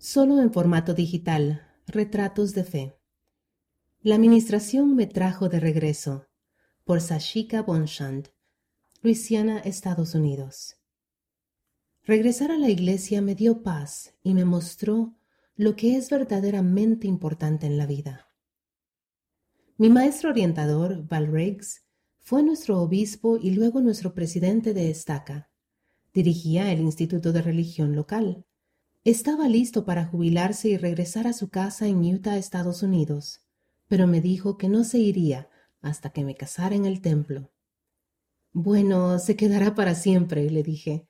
solo en formato digital, retratos de fe. La administración me trajo de regreso, por Sashika Bonchand, Luisiana, Estados Unidos. Regresar a la iglesia me dio paz y me mostró lo que es verdaderamente importante en la vida. Mi maestro orientador, Val Riggs, fue nuestro obispo y luego nuestro presidente de estaca. Dirigía el Instituto de Religión local. Estaba listo para jubilarse y regresar a su casa en Utah, Estados Unidos, pero me dijo que no se iría hasta que me casara en el templo. Bueno, se quedará para siempre, le dije.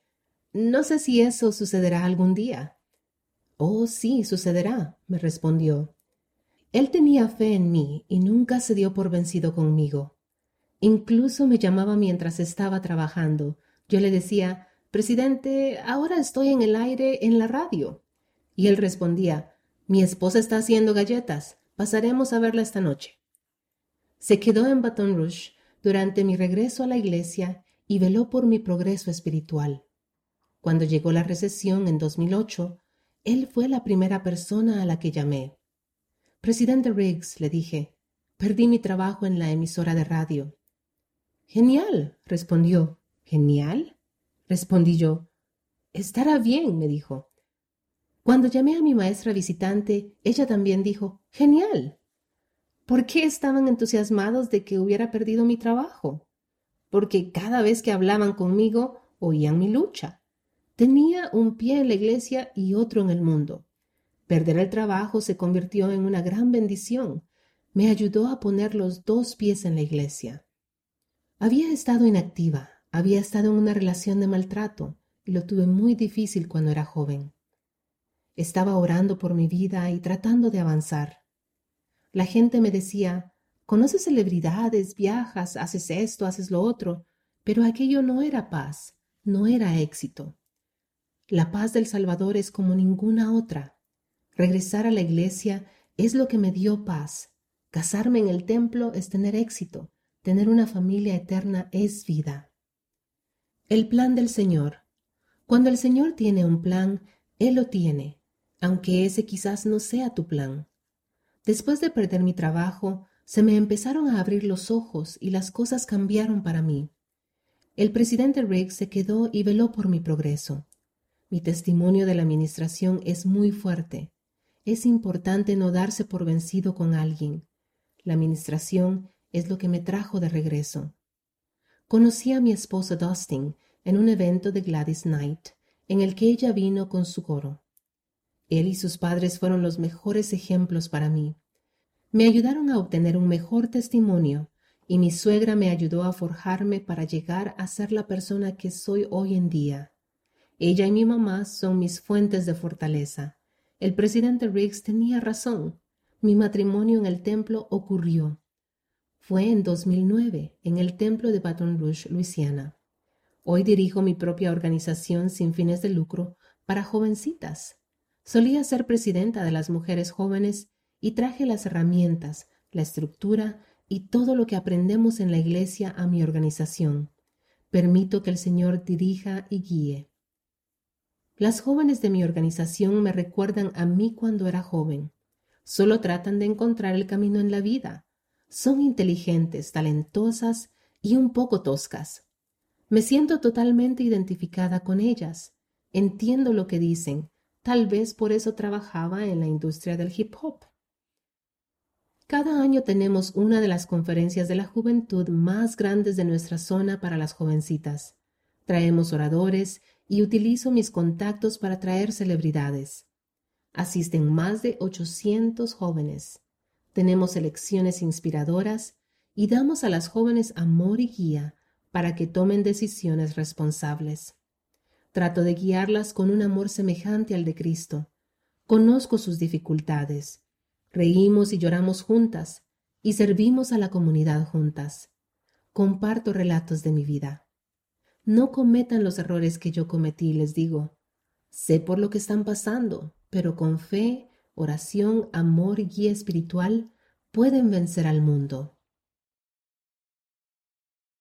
No sé si eso sucederá algún día. Oh, sí, sucederá, me respondió. Él tenía fe en mí y nunca se dio por vencido conmigo. Incluso me llamaba mientras estaba trabajando. Yo le decía, Presidente, ahora estoy en el aire en la radio. Y él respondía, Mi esposa está haciendo galletas. Pasaremos a verla esta noche. Se quedó en Baton Rouge durante mi regreso a la iglesia y veló por mi progreso espiritual. Cuando llegó la recesión en 2008, él fue la primera persona a la que llamé. Presidente Riggs, le dije, perdí mi trabajo en la emisora de radio. Genial, respondió. ¿Genial? Respondí yo. Estará bien, me dijo. Cuando llamé a mi maestra visitante, ella también dijo, Genial. ¿Por qué estaban entusiasmados de que hubiera perdido mi trabajo? Porque cada vez que hablaban conmigo oían mi lucha. Tenía un pie en la iglesia y otro en el mundo. Perder el trabajo se convirtió en una gran bendición. Me ayudó a poner los dos pies en la iglesia. Había estado inactiva, había estado en una relación de maltrato y lo tuve muy difícil cuando era joven. Estaba orando por mi vida y tratando de avanzar. La gente me decía, conoces celebridades, viajas, haces esto, haces lo otro, pero aquello no era paz, no era éxito. La paz del Salvador es como ninguna otra. Regresar a la iglesia es lo que me dio paz. Casarme en el templo es tener éxito. Tener una familia eterna es vida. El plan del Señor. Cuando el Señor tiene un plan, Él lo tiene, aunque ese quizás no sea tu plan. Después de perder mi trabajo, se me empezaron a abrir los ojos y las cosas cambiaron para mí. El presidente Riggs se quedó y veló por mi progreso. Mi testimonio de la administración es muy fuerte. Es importante no darse por vencido con alguien. La administración es lo que me trajo de regreso. Conocí a mi esposa Dustin en un evento de Gladys Knight, en el que ella vino con su coro. Él y sus padres fueron los mejores ejemplos para mí. Me ayudaron a obtener un mejor testimonio y mi suegra me ayudó a forjarme para llegar a ser la persona que soy hoy en día. Ella y mi mamá son mis fuentes de fortaleza. El presidente Riggs tenía razón. Mi matrimonio en el templo ocurrió. Fue en 2009, en el templo de Baton Rouge, Luisiana. Hoy dirijo mi propia organización sin fines de lucro para jovencitas. Solía ser presidenta de las mujeres jóvenes y traje las herramientas, la estructura y todo lo que aprendemos en la iglesia a mi organización. Permito que el Señor dirija y guíe. Las jóvenes de mi organización me recuerdan a mí cuando era joven. Solo tratan de encontrar el camino en la vida son inteligentes, talentosas y un poco toscas. Me siento totalmente identificada con ellas. Entiendo lo que dicen. Tal vez por eso trabajaba en la industria del hip hop. Cada año tenemos una de las conferencias de la juventud más grandes de nuestra zona para las jovencitas. Traemos oradores y utilizo mis contactos para traer celebridades. Asisten más de 800 jóvenes tenemos elecciones inspiradoras y damos a las jóvenes amor y guía para que tomen decisiones responsables. Trato de guiarlas con un amor semejante al de Cristo. Conozco sus dificultades. Reímos y lloramos juntas y servimos a la comunidad juntas. Comparto relatos de mi vida. No cometan los errores que yo cometí, les digo. Sé por lo que están pasando, pero con fe oración, amor y guía espiritual pueden vencer al mundo.